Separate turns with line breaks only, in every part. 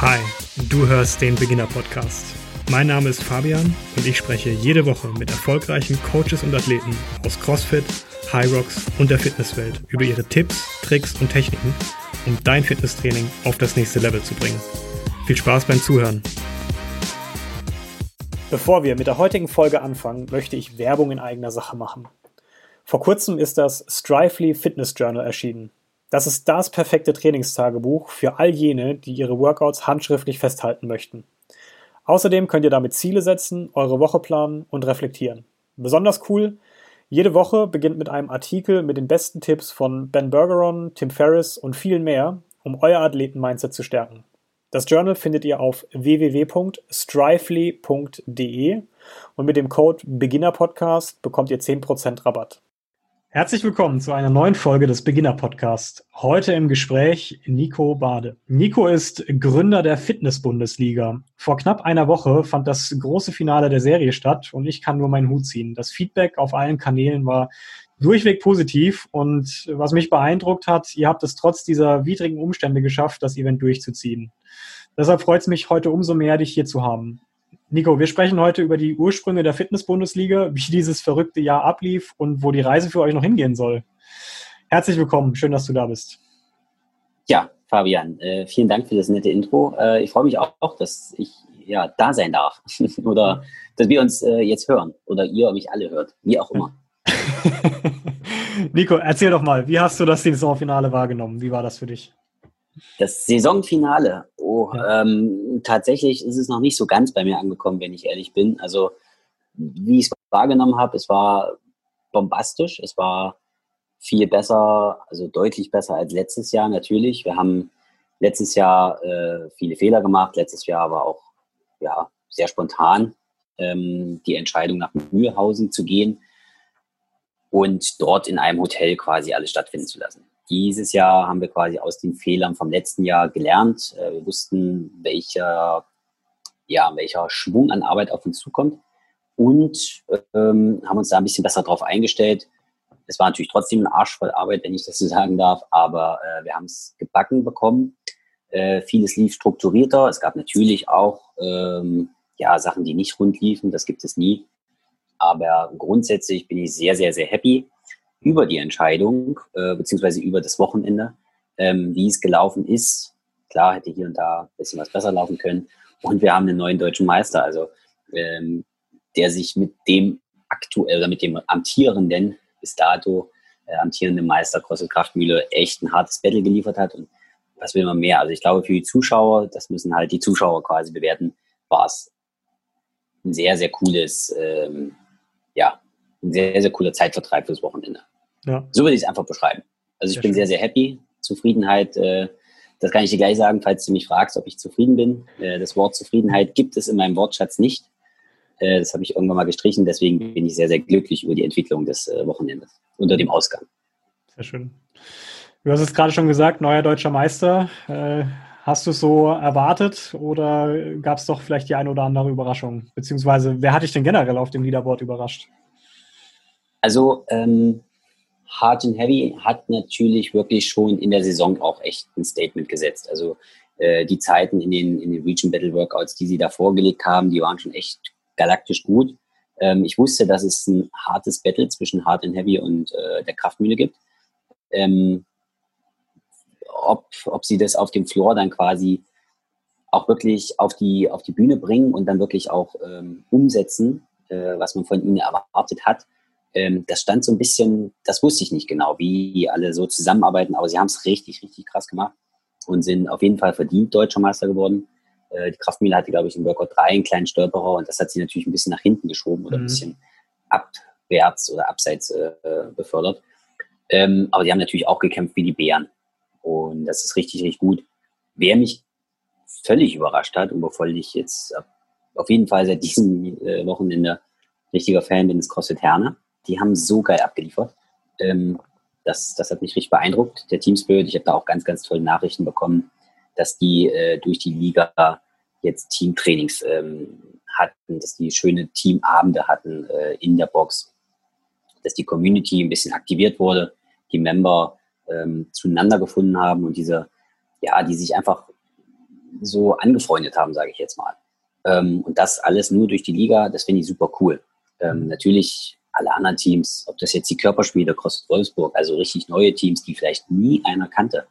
Hi, du hörst den Beginner Podcast. Mein Name ist Fabian und ich spreche jede Woche mit erfolgreichen Coaches und Athleten aus CrossFit, High Rocks und der Fitnesswelt über ihre Tipps, Tricks und Techniken, um dein Fitnesstraining auf das nächste Level zu bringen. Viel Spaß beim Zuhören. Bevor wir mit der heutigen Folge anfangen, möchte ich Werbung in eigener Sache machen. Vor kurzem ist das Strively Fitness Journal erschienen. Das ist das perfekte Trainingstagebuch für all jene, die ihre Workouts handschriftlich festhalten möchten. Außerdem könnt ihr damit Ziele setzen, eure Woche planen und reflektieren. Besonders cool, jede Woche beginnt mit einem Artikel mit den besten Tipps von Ben Bergeron, Tim Ferriss und vielen mehr, um euer Athleten-Mindset zu stärken. Das Journal findet ihr auf www.strively.de und mit dem Code BeginnerPodcast bekommt ihr 10% Rabatt. Herzlich willkommen zu einer neuen Folge des Beginner Podcast. Heute im Gespräch Nico Bade. Nico ist Gründer der Fitness-Bundesliga. Vor knapp einer Woche fand das große Finale der Serie statt und ich kann nur meinen Hut ziehen. Das Feedback auf allen Kanälen war durchweg positiv und was mich beeindruckt hat, ihr habt es trotz dieser widrigen Umstände geschafft, das Event durchzuziehen. Deshalb freut es mich heute umso mehr, dich hier zu haben. Nico, wir sprechen heute über die Ursprünge der Fitness-Bundesliga, wie dieses verrückte Jahr ablief und wo die Reise für euch noch hingehen soll. Herzlich willkommen, schön, dass du da bist.
Ja, Fabian, äh, vielen Dank für das nette Intro. Äh, ich freue mich auch, dass ich ja da sein darf oder dass wir uns äh, jetzt hören oder ihr mich alle hört, wie auch immer.
Nico, erzähl doch mal, wie hast du das Saisonfinale wahrgenommen? Wie war das für dich?
Das Saisonfinale, oh, ja. ähm, tatsächlich ist es noch nicht so ganz bei mir angekommen, wenn ich ehrlich bin. Also, wie ich es wahrgenommen habe, es war bombastisch, es war viel besser, also deutlich besser als letztes Jahr natürlich. Wir haben letztes Jahr äh, viele Fehler gemacht, letztes Jahr war auch ja, sehr spontan ähm, die Entscheidung nach Mühlhausen zu gehen und dort in einem Hotel quasi alles stattfinden zu lassen. Dieses Jahr haben wir quasi aus den Fehlern vom letzten Jahr gelernt. Äh, wir wussten, welcher, ja, welcher Schwung an Arbeit auf uns zukommt und ähm, haben uns da ein bisschen besser drauf eingestellt. Es war natürlich trotzdem ein Arsch voll Arbeit, wenn ich das so sagen darf, aber äh, wir haben es gebacken bekommen. Äh, vieles lief strukturierter. Es gab natürlich auch ähm, ja, Sachen, die nicht rund liefen, das gibt es nie. Aber grundsätzlich bin ich sehr, sehr, sehr happy über die Entscheidung, äh, beziehungsweise über das Wochenende, ähm, wie es gelaufen ist. Klar, hätte hier und da ein bisschen was besser laufen können. Und wir haben einen neuen deutschen Meister, also ähm, der sich mit dem aktuell oder mit dem amtierenden, bis dato äh, amtierenden Meister CrossFit Kraftmühle echt ein hartes Battle geliefert hat. Und was will man mehr? Also ich glaube, für die Zuschauer, das müssen halt die Zuschauer quasi bewerten, war es ein sehr, sehr cooles, ähm, ein sehr, sehr cooler Zeitvertreib fürs Wochenende. Ja. So würde ich es einfach beschreiben. Also ich sehr bin schön. sehr, sehr happy. Zufriedenheit, äh, das kann ich dir gleich sagen, falls du mich fragst, ob ich zufrieden bin. Äh, das Wort Zufriedenheit gibt es in meinem Wortschatz nicht. Äh, das habe ich irgendwann mal gestrichen. Deswegen bin ich sehr, sehr glücklich über die Entwicklung des äh, Wochenendes unter dem Ausgang.
Sehr schön. Du hast es gerade schon gesagt, neuer deutscher Meister. Äh, hast du es so erwartet oder gab es doch vielleicht die eine oder andere Überraschung? Beziehungsweise, wer hat dich denn generell auf dem Leaderboard überrascht?
Also ähm, Hard and Heavy hat natürlich wirklich schon in der Saison auch echt ein Statement gesetzt. Also äh, die Zeiten in den, in den Region Battle Workouts, die sie da vorgelegt haben, die waren schon echt galaktisch gut. Ähm, ich wusste, dass es ein hartes Battle zwischen Hard and Heavy und äh, der Kraftmühle gibt. Ähm, ob, ob sie das auf dem Floor dann quasi auch wirklich auf die, auf die Bühne bringen und dann wirklich auch ähm, umsetzen, äh, was man von ihnen erwartet hat, ähm, das stand so ein bisschen, das wusste ich nicht genau, wie alle so zusammenarbeiten, aber sie haben es richtig, richtig krass gemacht und sind auf jeden Fall verdient deutscher Meister geworden. Äh, die Kraftmühle hatte, glaube ich, im Workout 3 einen kleinen Stolperer und das hat sie natürlich ein bisschen nach hinten geschoben oder mhm. ein bisschen abwärts oder abseits äh, befördert. Ähm, aber die haben natürlich auch gekämpft wie die Bären. Und das ist richtig, richtig gut. Wer mich völlig überrascht hat und wovon ich jetzt auf jeden Fall seit diesem äh, Wochenende richtiger Fan bin, ist CrossFit Herne die haben so geil abgeliefert. Ähm, das, das hat mich richtig beeindruckt. Der Team Spirit, ich habe da auch ganz, ganz tolle Nachrichten bekommen, dass die äh, durch die Liga jetzt Teamtrainings ähm, hatten, dass die schöne Teamabende hatten äh, in der Box, dass die Community ein bisschen aktiviert wurde, die Member ähm, zueinander gefunden haben und diese, ja, die sich einfach so angefreundet haben, sage ich jetzt mal. Ähm, und das alles nur durch die Liga, das finde ich super cool. Ähm, natürlich alle anderen Teams, ob das jetzt die Körperspiele CrossFit Wolfsburg, also richtig neue Teams, die vielleicht nie einer kannte,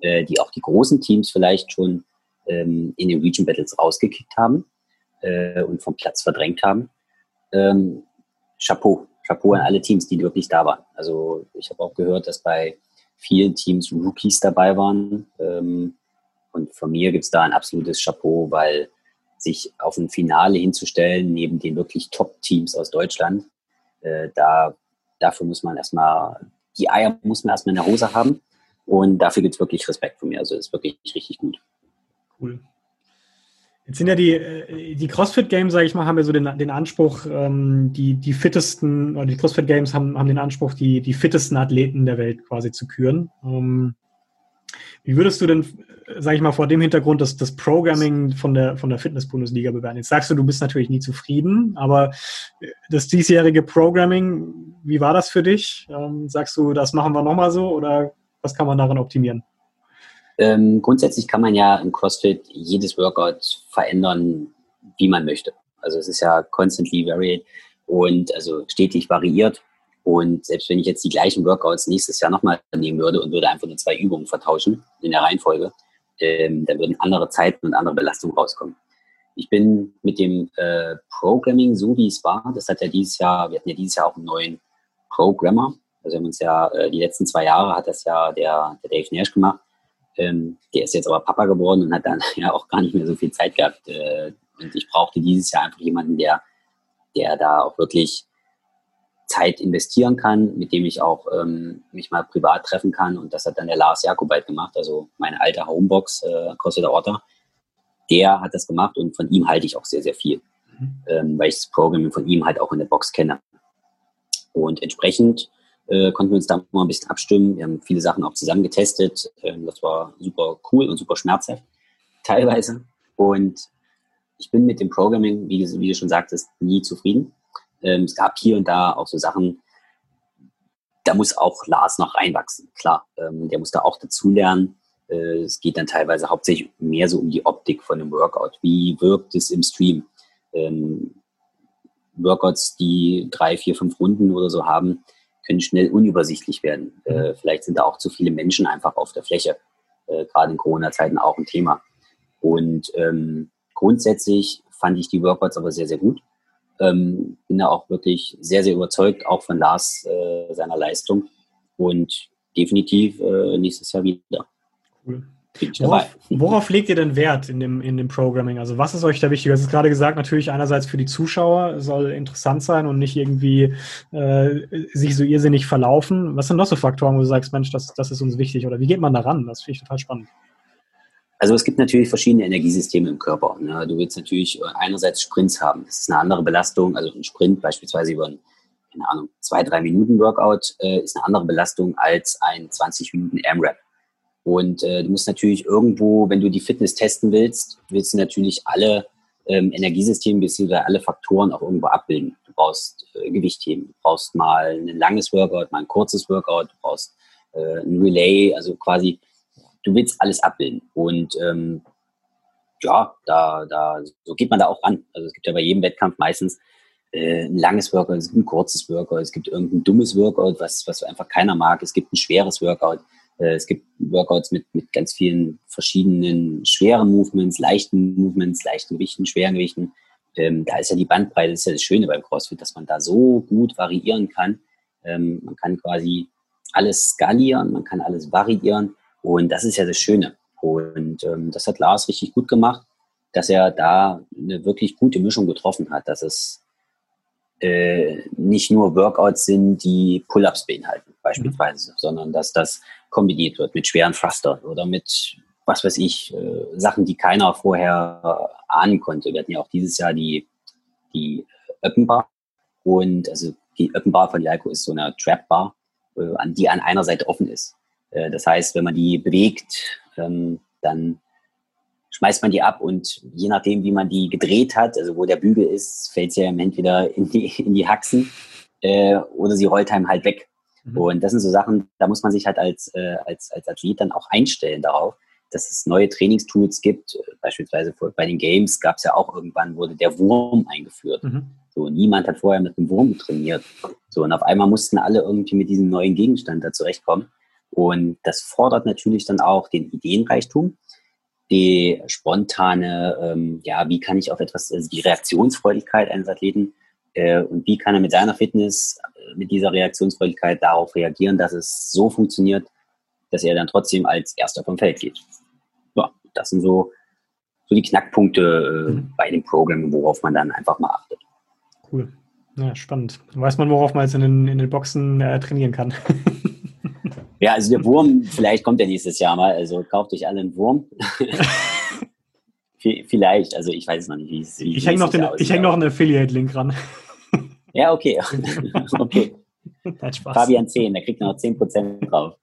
äh, die auch die großen Teams vielleicht schon ähm, in den Region Battles rausgekickt haben äh, und vom Platz verdrängt haben. Ähm, Chapeau, Chapeau an alle Teams, die wirklich da waren. Also ich habe auch gehört, dass bei vielen Teams Rookies dabei waren. Ähm, und von mir gibt es da ein absolutes Chapeau, weil sich auf ein Finale hinzustellen, neben den wirklich Top-Teams aus Deutschland, äh, da, dafür muss man erstmal, die Eier muss man erstmal in der Hose haben. Und dafür gibt es wirklich Respekt von mir. Also ist wirklich richtig gut.
Cool. Jetzt sind ja die, äh, die CrossFit Games, sage ich mal, haben ja so den, den Anspruch, ähm, die, die fittesten, oder die CrossFit Games haben, haben den Anspruch, die, die fittesten Athleten der Welt quasi zu küren. Ähm, wie würdest du denn, sage ich mal, vor dem Hintergrund das, das Programming von der, von der Fitness-Bundesliga bewerten? Jetzt sagst du, du bist natürlich nie zufrieden, aber das diesjährige Programming, wie war das für dich? Ähm, sagst du, das machen wir nochmal so oder was kann man daran optimieren?
Ähm, grundsätzlich kann man ja im CrossFit jedes Workout verändern, wie man möchte. Also es ist ja constantly varied und also stetig variiert. Und selbst wenn ich jetzt die gleichen Workouts nächstes Jahr nochmal nehmen würde und würde einfach nur zwei Übungen vertauschen in der Reihenfolge, ähm, dann würden andere Zeiten und andere Belastungen rauskommen. Ich bin mit dem äh, Programming, so wie es war, das hat ja dieses Jahr, wir hatten ja dieses Jahr auch einen neuen Programmer. Also wir haben uns ja, äh, die letzten zwei Jahre hat das ja der, der Dave Nash gemacht. Ähm, der ist jetzt aber Papa geworden und hat dann ja auch gar nicht mehr so viel Zeit gehabt. Äh, und ich brauchte dieses Jahr einfach jemanden, der, der da auch wirklich Zeit investieren kann, mit dem ich auch ähm, mich mal privat treffen kann. Und das hat dann der Lars Jakobait gemacht, also meine alte Homebox, äh, CrossFit Orta. Der hat das gemacht und von ihm halte ich auch sehr, sehr viel, mhm. ähm, weil ich das Programming von ihm halt auch in der Box kenne. Und entsprechend äh, konnten wir uns da mal ein bisschen abstimmen. Wir haben viele Sachen auch zusammen getestet. Ähm, das war super cool und super schmerzhaft teilweise. Und ich bin mit dem Programming, wie, wie du schon sagtest, nie zufrieden. Ähm, es gab hier und da auch so Sachen, da muss auch Lars noch reinwachsen, klar. Ähm, der muss da auch dazulernen. Äh, es geht dann teilweise hauptsächlich mehr so um die Optik von einem Workout. Wie wirkt es im Stream? Ähm, Workouts, die drei, vier, fünf Runden oder so haben, können schnell unübersichtlich werden. Äh, mhm. vielleicht sind da auch zu viele Menschen einfach auf der Fläche. Äh, Gerade in Corona-Zeiten auch ein Thema. Und ähm, grundsätzlich fand ich die Workouts aber sehr, sehr gut. Ähm, bin da auch wirklich sehr, sehr überzeugt, auch von Lars, äh, seiner Leistung. Und definitiv äh, nächstes Jahr wieder.
Cool. Worauf, worauf, legt ihr denn Wert in dem, in dem Programming? Also was ist euch da wichtig? Du hast es gerade gesagt, natürlich einerseits für die Zuschauer soll interessant sein und nicht irgendwie äh, sich so irrsinnig verlaufen. Was sind noch so Faktoren, wo du sagst, Mensch, das, das ist uns wichtig? Oder wie geht man daran? Das finde ich total spannend.
Also es gibt natürlich verschiedene Energiesysteme im Körper. Ne? Du willst natürlich einerseits Sprints haben. Das ist eine andere Belastung. Also ein Sprint beispielsweise über ein, keine Ahnung, zwei, drei Minuten Workout äh, ist eine andere Belastung als ein 20 Minuten AMRAP. Und äh, du musst natürlich irgendwo, wenn du die Fitness testen willst, willst du natürlich alle ähm, Energiesysteme bzw. alle Faktoren auch irgendwo abbilden. Du brauchst äh, Gewichtheben, du brauchst mal ein langes Workout, mal ein kurzes Workout, du brauchst äh, ein Relay, also quasi du willst alles abbilden. Und ähm, ja, da, da, so geht man da auch ran. Also es gibt ja bei jedem Wettkampf meistens äh, ein langes Workout, es gibt ein kurzes Workout, es gibt irgendein dummes Workout, was, was einfach keiner mag, es gibt ein schweres Workout, äh, es gibt Workouts mit, mit ganz vielen verschiedenen schweren Movements, leichten Movements, leichten Gewichten, schweren Gewichten. Ähm, da ist ja die Bandbreite, das ist ja das Schöne beim CrossFit, dass man da so gut variieren kann. Ähm, man kann quasi alles skalieren, man kann alles variieren und das ist ja das Schöne. Und ähm, das hat Lars richtig gut gemacht, dass er da eine wirklich gute Mischung getroffen hat, dass es äh, nicht nur Workouts sind, die Pull-ups beinhalten, beispielsweise, mhm. sondern dass das kombiniert wird mit schweren Thrustern oder mit, was weiß ich, äh, Sachen, die keiner vorher ahnen konnte. Wir hatten ja auch dieses Jahr die, die Open Bar und also die Open Bar von Jalko ist so eine Trap Bar, äh, die an einer Seite offen ist. Äh, das heißt, wenn man die bewegt, ähm, dann schmeißt man die ab und je nachdem, wie man die gedreht hat, also wo der Bügel ist, fällt sie ja entweder in die, in die Haxen äh, oder sie rollt einem halt weg. Mhm. Und das sind so Sachen, da muss man sich halt als, äh, als, als Athlet dann auch einstellen darauf, dass es neue Trainingstools gibt. Beispielsweise bei den Games gab es ja auch irgendwann, wurde der Wurm eingeführt. Mhm. So, niemand hat vorher mit einem Wurm trainiert. So, und auf einmal mussten alle irgendwie mit diesem neuen Gegenstand da zurechtkommen. Und das fordert natürlich dann auch den Ideenreichtum, die spontane, ähm, ja, wie kann ich auf etwas, also die Reaktionsfreudigkeit eines Athleten äh, und wie kann er mit seiner Fitness, äh, mit dieser Reaktionsfreudigkeit darauf reagieren, dass es so funktioniert, dass er dann trotzdem als Erster vom Feld geht. Ja, das sind so, so die Knackpunkte äh, mhm. bei dem Programm, worauf man dann einfach mal achtet.
Cool. Ja, spannend. Weiß man, worauf man jetzt in den, in den Boxen äh, trainieren kann.
Ja, also der Wurm, vielleicht kommt er nächstes Jahr mal. Also kauft euch alle einen Wurm. vielleicht, also ich weiß es noch nicht, wie es
wie Ich hänge noch, den, ich häng noch einen Affiliate-Link ran.
ja, okay. okay. Fabian 10, der kriegt noch 10% drauf.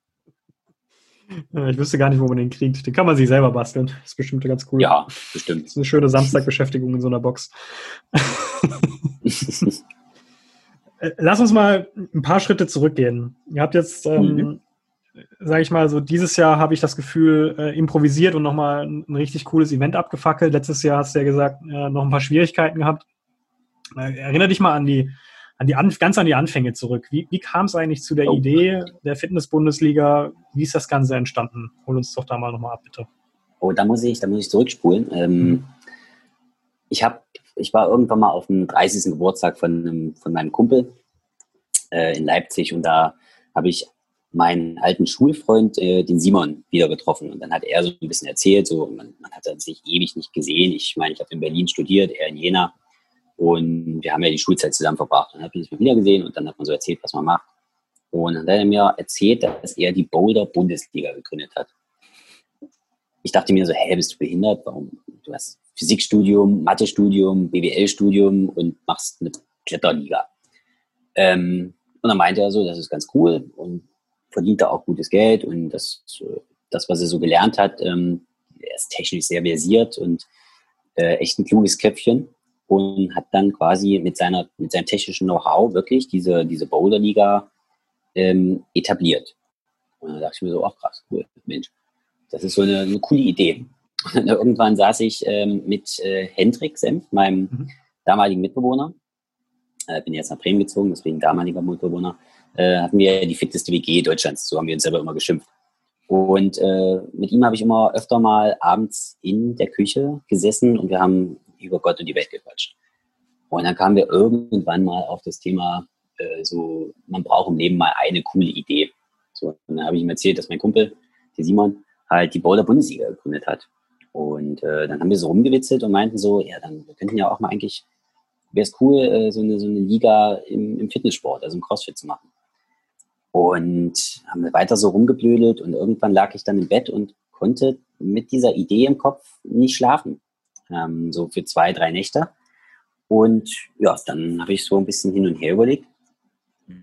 Ich wüsste gar nicht, wo man den kriegt. Den kann man sich selber basteln. Das ist bestimmt ganz cool.
Ja, bestimmt. Das
ist eine schöne Samstagbeschäftigung in so einer Box. Äh, lass uns mal ein paar Schritte zurückgehen. Ihr habt jetzt ähm, mhm sage ich mal, so dieses Jahr habe ich das Gefühl, äh, improvisiert und nochmal ein, ein richtig cooles Event abgefackelt. Letztes Jahr hast du ja gesagt, äh, noch ein paar Schwierigkeiten gehabt. Äh, erinnere dich mal an die, an die an, ganz an die Anfänge zurück. Wie, wie kam es eigentlich zu der oh. Idee der Fitness-Bundesliga? Wie ist das Ganze entstanden? Hol uns doch da mal nochmal ab, bitte.
Oh, da muss ich, da muss ich zurückspulen. Ähm, mhm. Ich habe, ich war irgendwann mal auf dem 30. Geburtstag von, einem, von meinem Kumpel äh, in Leipzig und da habe ich meinen alten Schulfreund, äh, den Simon, wieder getroffen. Und dann hat er so ein bisschen erzählt, so man, man hat sich ewig nicht gesehen. Ich meine, ich habe in Berlin studiert, er in Jena. Und wir haben ja die Schulzeit zusammen verbracht. Und dann habe ich mich wieder gesehen und dann hat man so erzählt, was man macht. Und dann hat er mir erzählt, dass er die Boulder Bundesliga gegründet hat. Ich dachte mir so, hä, bist du behindert? Warum? Du hast Physikstudium, Mathestudium, BWL-Studium und machst eine Kletterliga. Ähm, und dann meinte er so, das ist ganz cool. Und verdient da auch gutes Geld und das, das was er so gelernt hat, ähm, er ist technisch sehr versiert und äh, echt ein kluges Köpfchen und hat dann quasi mit seiner mit seinem technischen Know-how wirklich diese diese Boulder-Liga ähm, etabliert. Und da dachte ich mir so, ach krass, cool, Mensch, das ist so eine, eine coole Idee. Und irgendwann saß ich ähm, mit äh, Hendrik Senf, meinem mhm. damaligen Mitbewohner, äh, bin jetzt nach Bremen gezogen, deswegen damaliger Mitbewohner, äh, hatten wir die fitteste WG Deutschlands. So haben wir uns selber immer geschimpft. Und äh, mit ihm habe ich immer öfter mal abends in der Küche gesessen und wir haben über Gott und die Welt gequatscht. Und dann kamen wir irgendwann mal auf das Thema, äh, so, man braucht im Leben mal eine coole Idee. So, und dann habe ich ihm erzählt, dass mein Kumpel, der Simon, halt die Boulder Bundesliga gegründet hat. Und äh, dann haben wir so rumgewitzelt und meinten so, ja, dann wir könnten ja auch mal eigentlich, wäre es cool, äh, so, eine, so eine Liga im, im Fitnesssport, also im Crossfit zu machen. Und haben wir weiter so rumgeblödelt und irgendwann lag ich dann im Bett und konnte mit dieser Idee im Kopf nicht schlafen. Ähm, so für zwei, drei Nächte. Und ja, dann habe ich so ein bisschen hin und her überlegt.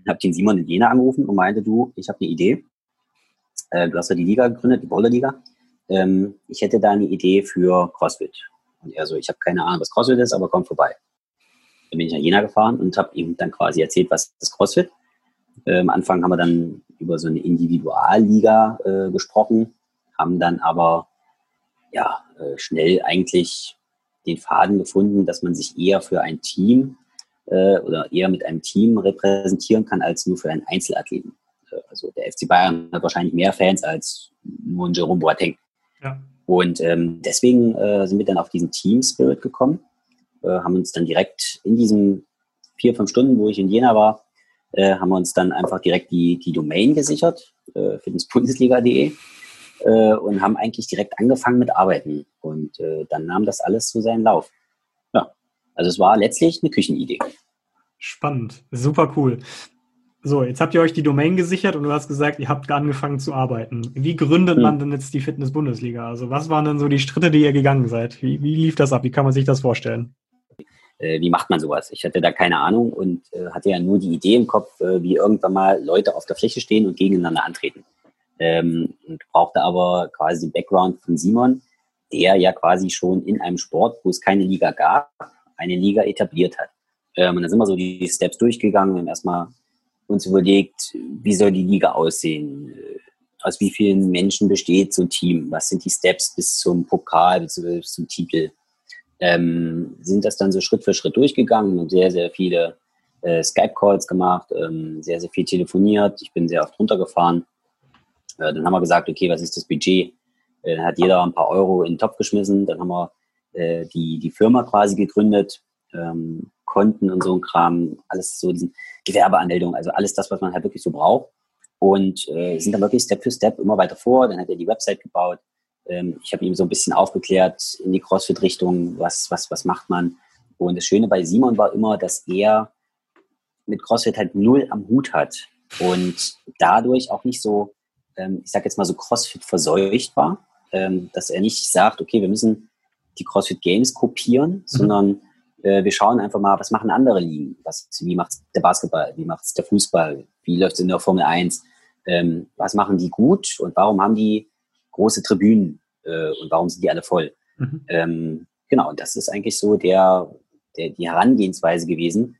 Habe den Simon in Jena angerufen und meinte, du, ich habe eine Idee. Äh, du hast ja die Liga gegründet, die Boulder-Liga. Ähm, ich hätte da eine Idee für CrossFit. Und er so, ich habe keine Ahnung, was CrossFit ist, aber komm vorbei. Dann bin ich nach Jena gefahren und habe ihm dann quasi erzählt, was ist CrossFit äh, am Anfang haben wir dann über so eine Individualliga äh, gesprochen, haben dann aber ja äh, schnell eigentlich den Faden gefunden, dass man sich eher für ein Team äh, oder eher mit einem Team repräsentieren kann als nur für einen Einzelathleten. Äh, also der FC Bayern hat wahrscheinlich mehr Fans als nur ein Jerome Boateng. Ja. Und ähm, deswegen äh, sind wir dann auf diesen Team Spirit gekommen, haben uns dann direkt in diesen vier, fünf Stunden, wo ich in Jena war, äh, haben wir uns dann einfach direkt die, die Domain gesichert, äh, fitnessbundesliga.de äh, und haben eigentlich direkt angefangen mit Arbeiten. Und äh, dann nahm das alles zu seinen Lauf. Ja, also es war letztlich eine Küchenidee.
Spannend, super cool. So, jetzt habt ihr euch die Domain gesichert und du hast gesagt, ihr habt angefangen zu arbeiten. Wie gründet hm. man denn jetzt die Fitness-Bundesliga? Also was waren denn so die Schritte, die ihr gegangen seid? Wie, wie lief das ab? Wie kann man sich das vorstellen?
Äh, wie macht man sowas? Ich hatte da keine Ahnung und äh, hatte ja nur die Idee im Kopf, äh, wie irgendwann mal Leute auf der Fläche stehen und gegeneinander antreten. Ähm, und brauchte aber quasi den Background von Simon, der ja quasi schon in einem Sport, wo es keine Liga gab, eine Liga etabliert hat. Ähm, und dann sind wir so die Steps durchgegangen und erstmal uns überlegt, wie soll die Liga aussehen? Äh, aus wie vielen Menschen besteht so ein Team? Was sind die Steps bis zum Pokal, bis, bis zum Titel? Ähm, sind das dann so Schritt für Schritt durchgegangen und sehr, sehr viele äh, Skype-Calls gemacht, ähm, sehr, sehr viel telefoniert. Ich bin sehr oft runtergefahren. Äh, dann haben wir gesagt, okay, was ist das Budget? Äh, dann hat jeder ein paar Euro in den Topf geschmissen. Dann haben wir äh, die, die Firma quasi gegründet, ähm, Konten und so ein Kram, alles so diesen Gewerbeanmeldung, also alles das, was man halt wirklich so braucht. Und äh, sind dann wirklich Step für Step immer weiter vor. Dann hat er die Website gebaut. Ähm, ich habe ihm so ein bisschen aufgeklärt in die CrossFit-Richtung, was, was, was macht man. Und das Schöne bei Simon war immer, dass er mit CrossFit halt null am Hut hat und dadurch auch nicht so, ähm, ich sag jetzt mal so CrossFit verseucht war, ähm, dass er nicht sagt, okay, wir müssen die CrossFit Games kopieren, mhm. sondern äh, wir schauen einfach mal, was machen andere Ligen, was, wie macht der Basketball, wie macht der Fußball, wie läuft es in der Formel 1, ähm, was machen die gut und warum haben die große Tribünen äh, und warum sind die alle voll. Mhm. Ähm, genau, das ist eigentlich so der, der, die Herangehensweise gewesen.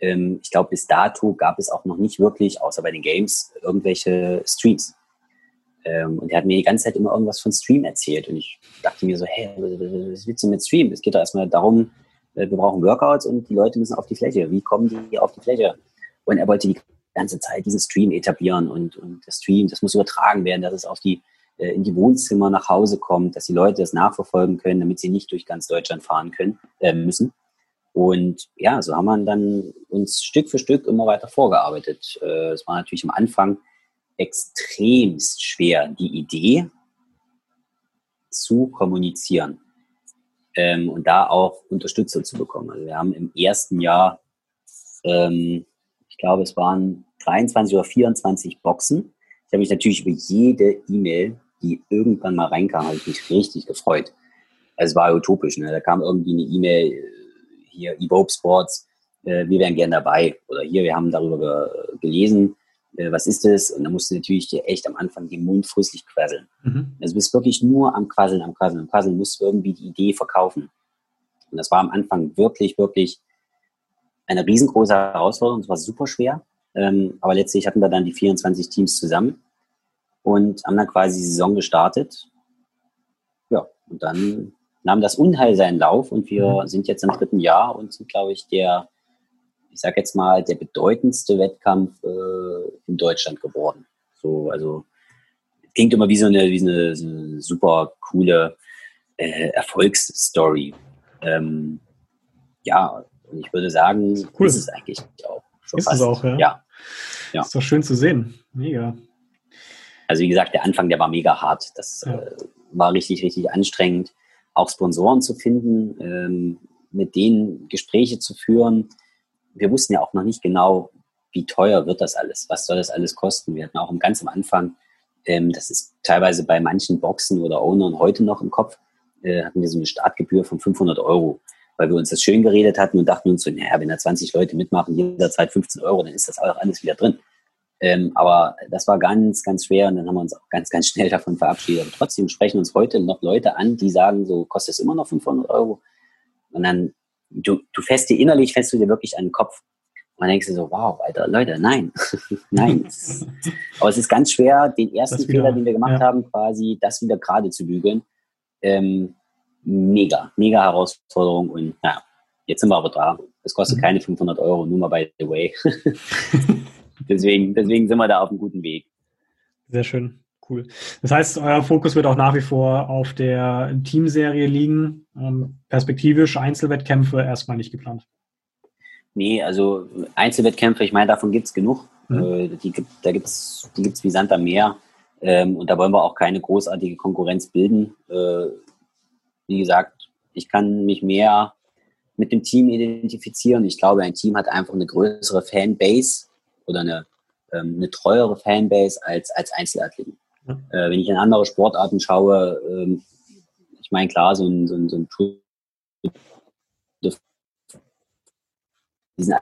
Ähm, ich glaube, bis dato gab es auch noch nicht wirklich, außer bei den Games, irgendwelche Streams. Ähm, und er hat mir die ganze Zeit immer irgendwas von Stream erzählt. Und ich dachte mir so, hey, was willst du mit Stream? Es geht doch erstmal darum, äh, wir brauchen Workouts und die Leute müssen auf die Fläche. Wie kommen die auf die Fläche? Und er wollte die ganze Zeit diesen Stream etablieren und, und der Stream, das muss übertragen werden, dass es auf die, in die Wohnzimmer nach Hause kommt, dass die Leute das nachverfolgen können, damit sie nicht durch ganz Deutschland fahren können, äh, müssen. Und ja, so haben wir dann uns Stück für Stück immer weiter vorgearbeitet. Äh, es war natürlich am Anfang extremst schwer, die Idee zu kommunizieren ähm, und da auch Unterstützer zu bekommen. Also wir haben im ersten Jahr, ähm, ich glaube, es waren 23 oder 24 Boxen. Ich habe mich natürlich über jede E-Mail, die irgendwann mal reinkam, habe ich mich richtig gefreut. Es war utopisch. Ne? Da kam irgendwie eine E-Mail, hier Evoke Sports, äh, wir wären gern dabei. Oder hier, wir haben darüber gelesen, äh, was ist das? Und da musst du natürlich dir echt am Anfang den Mund fröstlich quasseln. Mhm. Also du bist wirklich nur am Quasseln, am Quasseln, am Quasseln, musst du irgendwie die Idee verkaufen. Und das war am Anfang wirklich, wirklich eine riesengroße Herausforderung. Es war super schwer. Ähm, aber letztlich hatten wir dann die 24 Teams zusammen und haben dann quasi die Saison gestartet. Ja, und dann nahm das Unheil seinen Lauf und wir mhm. sind jetzt im dritten Jahr und sind, glaube ich, der, ich sage jetzt mal, der bedeutendste Wettkampf äh, in Deutschland geworden. So, also klingt immer wie so eine, wie eine, so eine super coole äh, Erfolgsstory. Ähm, ja, und ich würde sagen,
cool.
ist es eigentlich auch.
Schon ist fast. es auch, ja.
ja.
ja. Ist doch schön zu sehen. Mega.
Also wie gesagt, der Anfang, der war mega hart. Das ja. äh, war richtig, richtig anstrengend auch Sponsoren zu finden, ähm, mit denen Gespräche zu führen. Wir wussten ja auch noch nicht genau, wie teuer wird das alles, was soll das alles kosten. Wir hatten auch ganz am Anfang, ähm, das ist teilweise bei manchen Boxen oder Ownern heute noch im Kopf, äh, hatten wir so eine Startgebühr von 500 Euro, weil wir uns das schön geredet hatten und dachten uns so, naja, wenn da 20 Leute mitmachen, jederzeit 15 Euro, dann ist das auch alles wieder drin. Ähm, aber das war ganz, ganz schwer und dann haben wir uns auch ganz, ganz schnell davon verabschiedet. Aber trotzdem sprechen uns heute noch Leute an, die sagen, so kostet es immer noch 500 Euro. Und dann, du, du fährst dir innerlich, fährst du dir wirklich an den Kopf. Und dann denkst du so, wow, Alter, Leute, nein, nein. aber es ist ganz schwer, den ersten wieder, Fehler, den wir gemacht ja. haben, quasi das wieder gerade zu bügeln. Ähm, mega, mega Herausforderung und ja, jetzt sind wir aber da. Es kostet mhm. keine 500 Euro, nur mal by the way. deswegen, deswegen sind wir da auf einem guten Weg.
Sehr schön. Cool. Das heißt, euer Fokus wird auch nach wie vor auf der Teamserie liegen. Ähm, perspektivisch Einzelwettkämpfe erstmal nicht geplant.
Nee, also Einzelwettkämpfe, ich meine, davon gibt es genug. Mhm. Äh, die gibt, da gibt es die gibt's wie Sand am Meer. Ähm, und da wollen wir auch keine großartige Konkurrenz bilden. Äh, wie gesagt, ich kann mich mehr mit dem Team identifizieren. Ich glaube, ein Team hat einfach eine größere Fanbase oder eine, ähm, eine treuere Fanbase als, als Einzelathleten. Ja. Äh, wenn ich in andere Sportarten schaue, ähm, ich meine, klar, so ein, so ein, so ein diesen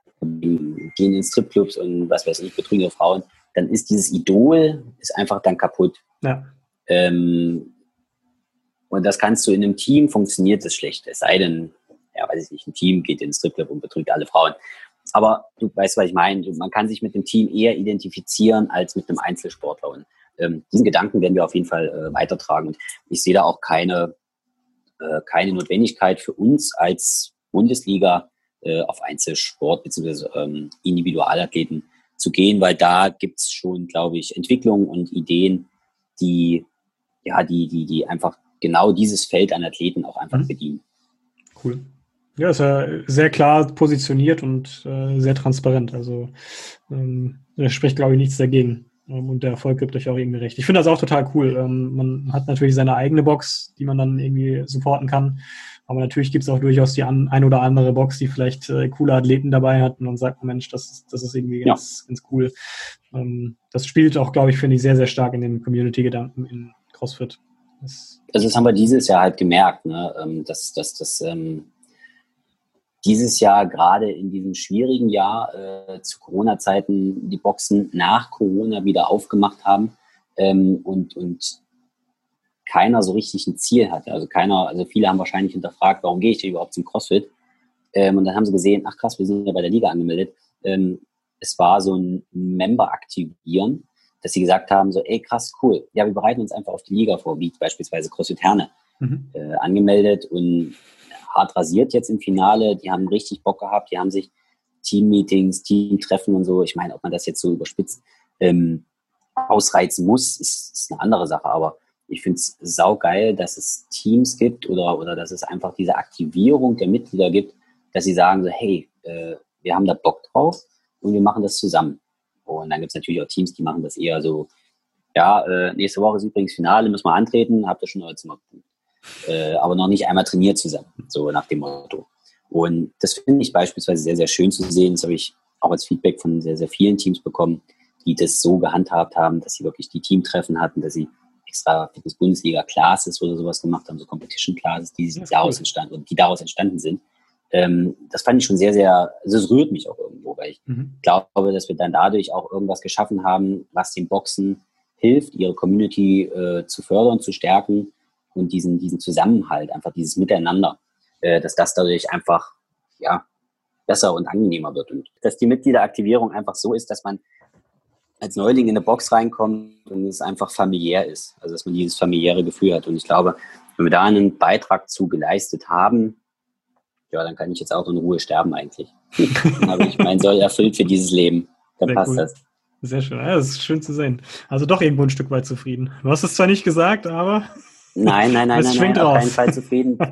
gehen in Stripclubs und was weiß ich, betrügen ihre Frauen, dann ist dieses Idol ist einfach dann kaputt. Ja. Ähm, und das kannst du in einem Team, funktioniert das schlecht. Es sei denn, ja, weiß ich nicht, ein Team geht in den Stripclub und betrügt alle Frauen. Aber du weißt, was ich meine. Man kann sich mit dem Team eher identifizieren als mit einem Einzelsportler. Und ähm, diesen Gedanken werden wir auf jeden Fall äh, weitertragen. Und ich sehe da auch keine, äh, keine Notwendigkeit für uns als Bundesliga äh, auf Einzelsport bzw. Ähm, Individualathleten zu gehen, weil da gibt's schon, glaube ich, Entwicklungen und Ideen, die, ja, die, die, die einfach genau dieses Feld an Athleten auch einfach mhm. bedienen.
Cool. Ja, ist ja sehr klar positioniert und äh, sehr transparent. Also ähm, da spricht, glaube ich, nichts dagegen. Ähm, und der Erfolg gibt euch auch irgendwie recht. Ich finde das auch total cool. Ähm, man hat natürlich seine eigene Box, die man dann irgendwie supporten kann. Aber natürlich gibt es auch durchaus die an, ein oder andere Box, die vielleicht äh, coole Athleten dabei hat und dann sagt man, Mensch, das, das ist irgendwie ganz, ja. ganz cool. Ähm, das spielt auch, glaube ich, finde ich, sehr, sehr stark in den Community-Gedanken in CrossFit.
Das also das haben wir dieses Jahr halt gemerkt, ne? Ähm, dass, dass, dass ähm, dieses Jahr gerade in diesem schwierigen Jahr äh, zu Corona-Zeiten die Boxen nach Corona wieder aufgemacht haben ähm, und, und keiner so richtig ein Ziel hatte. Also keiner, also viele haben wahrscheinlich hinterfragt, warum gehe ich denn überhaupt zum CrossFit? Ähm, und dann haben sie gesehen, ach krass, wir sind ja bei der Liga angemeldet. Ähm, es war so ein Member aktivieren, dass sie gesagt haben, so, ey krass, cool, ja, wir bereiten uns einfach auf die Liga vor, wie beispielsweise CrossFit Herne mhm. äh, angemeldet und hart rasiert jetzt im Finale. Die haben richtig Bock gehabt, die haben sich Team-Meetings, Team-Treffen und so. Ich meine, ob man das jetzt so überspitzt ähm, ausreizen muss, ist, ist eine andere Sache, aber ich finde es saugeil, dass es Teams gibt oder, oder dass es einfach diese Aktivierung der Mitglieder gibt, dass sie sagen so, hey, äh, wir haben da Bock drauf und wir machen das zusammen. Und dann gibt es natürlich auch Teams, die machen das eher so, ja, äh, nächste Woche ist übrigens Finale, müssen wir antreten, habt ihr schon euer Zimmer gebucht. Äh, aber noch nicht einmal trainiert zusammen, so nach dem Motto. Und das finde ich beispielsweise sehr, sehr schön zu sehen. Das habe ich auch als Feedback von sehr, sehr vielen Teams bekommen, die das so gehandhabt haben, dass sie wirklich die Teamtreffen hatten, dass sie extra Fitness Bundesliga Classes oder sowas gemacht haben, so Competition Classes, die daraus cool. entstanden und die daraus entstanden sind. Ähm, das fand ich schon sehr, sehr, also es rührt mich auch irgendwo, weil ich mhm. glaube, dass wir dann dadurch auch irgendwas geschaffen haben, was den Boxen hilft, ihre Community äh, zu fördern, zu stärken und diesen, diesen Zusammenhalt, einfach dieses Miteinander, äh, dass das dadurch einfach, ja, besser und angenehmer wird und dass die Mitgliederaktivierung einfach so ist, dass man als Neuling in eine Box reinkommt und es einfach familiär ist. Also dass man dieses familiäre Gefühl hat. Und ich glaube, wenn wir da einen Beitrag zu geleistet haben, ja, dann kann ich jetzt auch in Ruhe sterben eigentlich. dann habe ich mein Soll erfüllt für dieses Leben. Dann Sehr passt cool. das.
Sehr schön. Ja, das ist schön zu sehen. Also doch irgendwo ein Stück weit zufrieden. Du hast es zwar nicht gesagt, aber.
Nein, nein, nein, nein, nein auf keinen Fall zufrieden.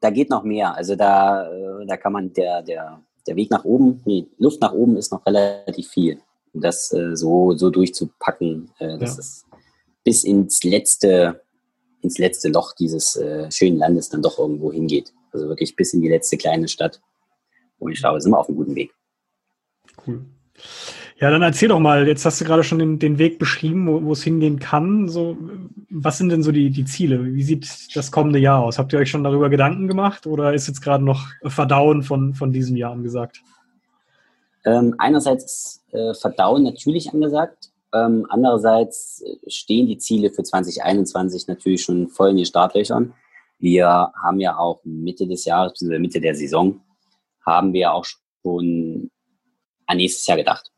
Da geht noch mehr. Also da, äh, da kann man, der, der, der Weg nach oben, nee, Luft nach oben ist noch relativ viel das äh, so, so durchzupacken, äh, dass ja. es bis ins letzte, ins letzte Loch dieses äh, schönen Landes dann doch irgendwo hingeht. Also wirklich bis in die letzte kleine Stadt. Und ich glaube, sind wir auf einem guten Weg.
Cool. Ja, dann erzähl doch mal, jetzt hast du gerade schon den, den Weg beschrieben, wo, es hingehen kann. So, was sind denn so die, die Ziele? Wie sieht das kommende Jahr aus? Habt ihr euch schon darüber Gedanken gemacht oder ist jetzt gerade noch Verdauen von, von diesem Jahr angesagt?
Ähm, einerseits ist äh, Verdauen natürlich angesagt. Ähm, andererseits äh, stehen die Ziele für 2021 natürlich schon voll in den Startlöchern. Wir haben ja auch Mitte des Jahres, bzw. Mitte der Saison, haben wir auch schon an nächstes Jahr gedacht.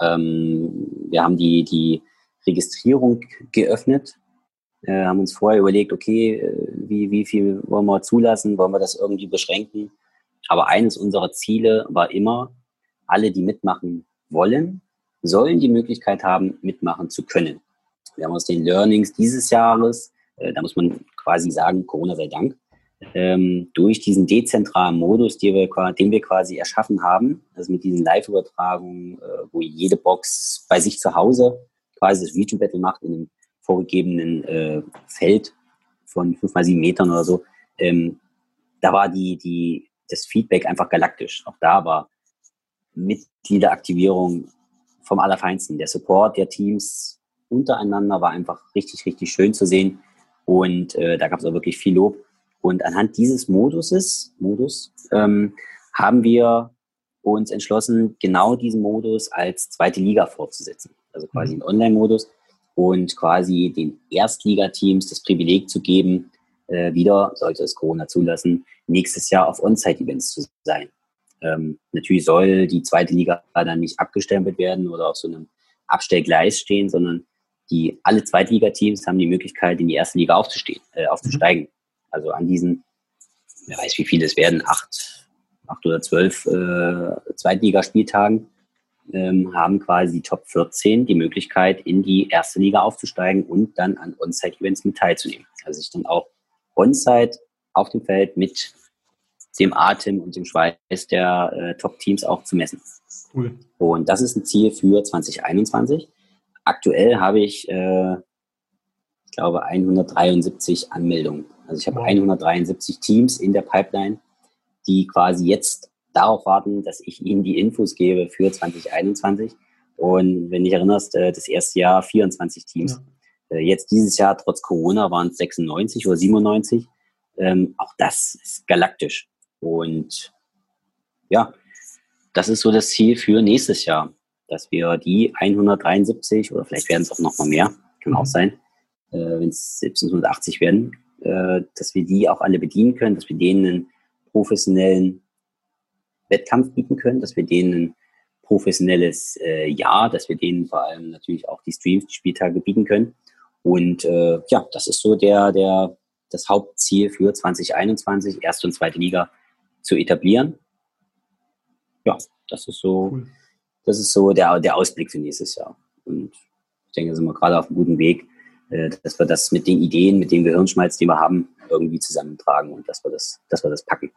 Ähm, wir haben die, die Registrierung geöffnet, äh, haben uns vorher überlegt, okay, äh, wie, wie viel wollen wir zulassen, wollen wir das irgendwie beschränken. Aber eines unserer Ziele war immer, alle, die mitmachen wollen, sollen die Möglichkeit haben, mitmachen zu können. Wir haben aus den Learnings dieses Jahres, äh, da muss man quasi sagen, Corona sei Dank, ähm, durch diesen dezentralen Modus, den wir, den wir quasi erschaffen haben, also mit diesen Live-Übertragungen, äh, wo jede Box bei sich zu Hause quasi das Region Battle macht in einem vorgegebenen äh, Feld von fünf mal sieben Metern oder so, ähm, da war die, die, das Feedback einfach galaktisch. Auch da war Mitgliederaktivierung vom Allerfeinsten. Der Support der Teams untereinander war einfach richtig, richtig schön zu sehen. Und äh, da gab es auch wirklich viel Lob. Und anhand dieses Moduses, Modus ähm, haben wir uns entschlossen, genau diesen Modus als zweite Liga fortzusetzen. Also quasi mhm. einen Online-Modus und quasi den Erstligateams das Privileg zu geben, äh, wieder, sollte es Corona zulassen, nächstes Jahr auf On-Site-Events zu sein. Ähm, natürlich soll die zweite Liga dann nicht abgestempelt werden oder auf so einem Abstellgleis stehen, sondern die alle Zweitligateams haben die Möglichkeit, in die erste Liga aufzustehen, äh, aufzusteigen. Mhm. Also an diesen, wer weiß, wie viele es werden, acht, acht oder zwölf äh, Zweitligaspieltagen ähm, haben quasi die Top 14 die Möglichkeit, in die erste Liga aufzusteigen und dann an On-Site-Events mit teilzunehmen. Also sich dann auch On-Site auf dem Feld mit dem Atem und dem Schweiß der äh, Top-Teams auch zu messen. Cool. Und das ist ein Ziel für 2021. Aktuell habe ich, äh, ich glaube, 173 Anmeldungen. Also ich habe wow. 173 Teams in der Pipeline, die quasi jetzt darauf warten, dass ich ihnen die Infos gebe für 2021. Und wenn dich erinnerst, äh, das erste Jahr 24 Teams. Ja. Äh, jetzt dieses Jahr, trotz Corona, waren es 96 oder 97. Ähm, auch das ist galaktisch. Und ja, das ist so das Ziel für nächstes Jahr, dass wir die 173 oder vielleicht werden es auch noch mal mehr, kann auch mhm. sein, wenn es 1780 werden, äh, dass wir die auch alle bedienen können, dass wir denen einen professionellen Wettkampf bieten können, dass wir denen ein professionelles äh, Jahr, dass wir denen vor allem natürlich auch die Streams, die Spieltage bieten können. Und äh, ja, das ist so der, der, das Hauptziel für 2021, erste und zweite Liga zu etablieren. Ja, das ist so, cool. das ist so der, der Ausblick für nächstes Jahr. Und ich denke, da sind wir gerade auf einem guten Weg, dass wir das mit den Ideen, mit dem Gehirnschmalz, den wir haben, irgendwie zusammentragen und dass wir das, dass wir das packen.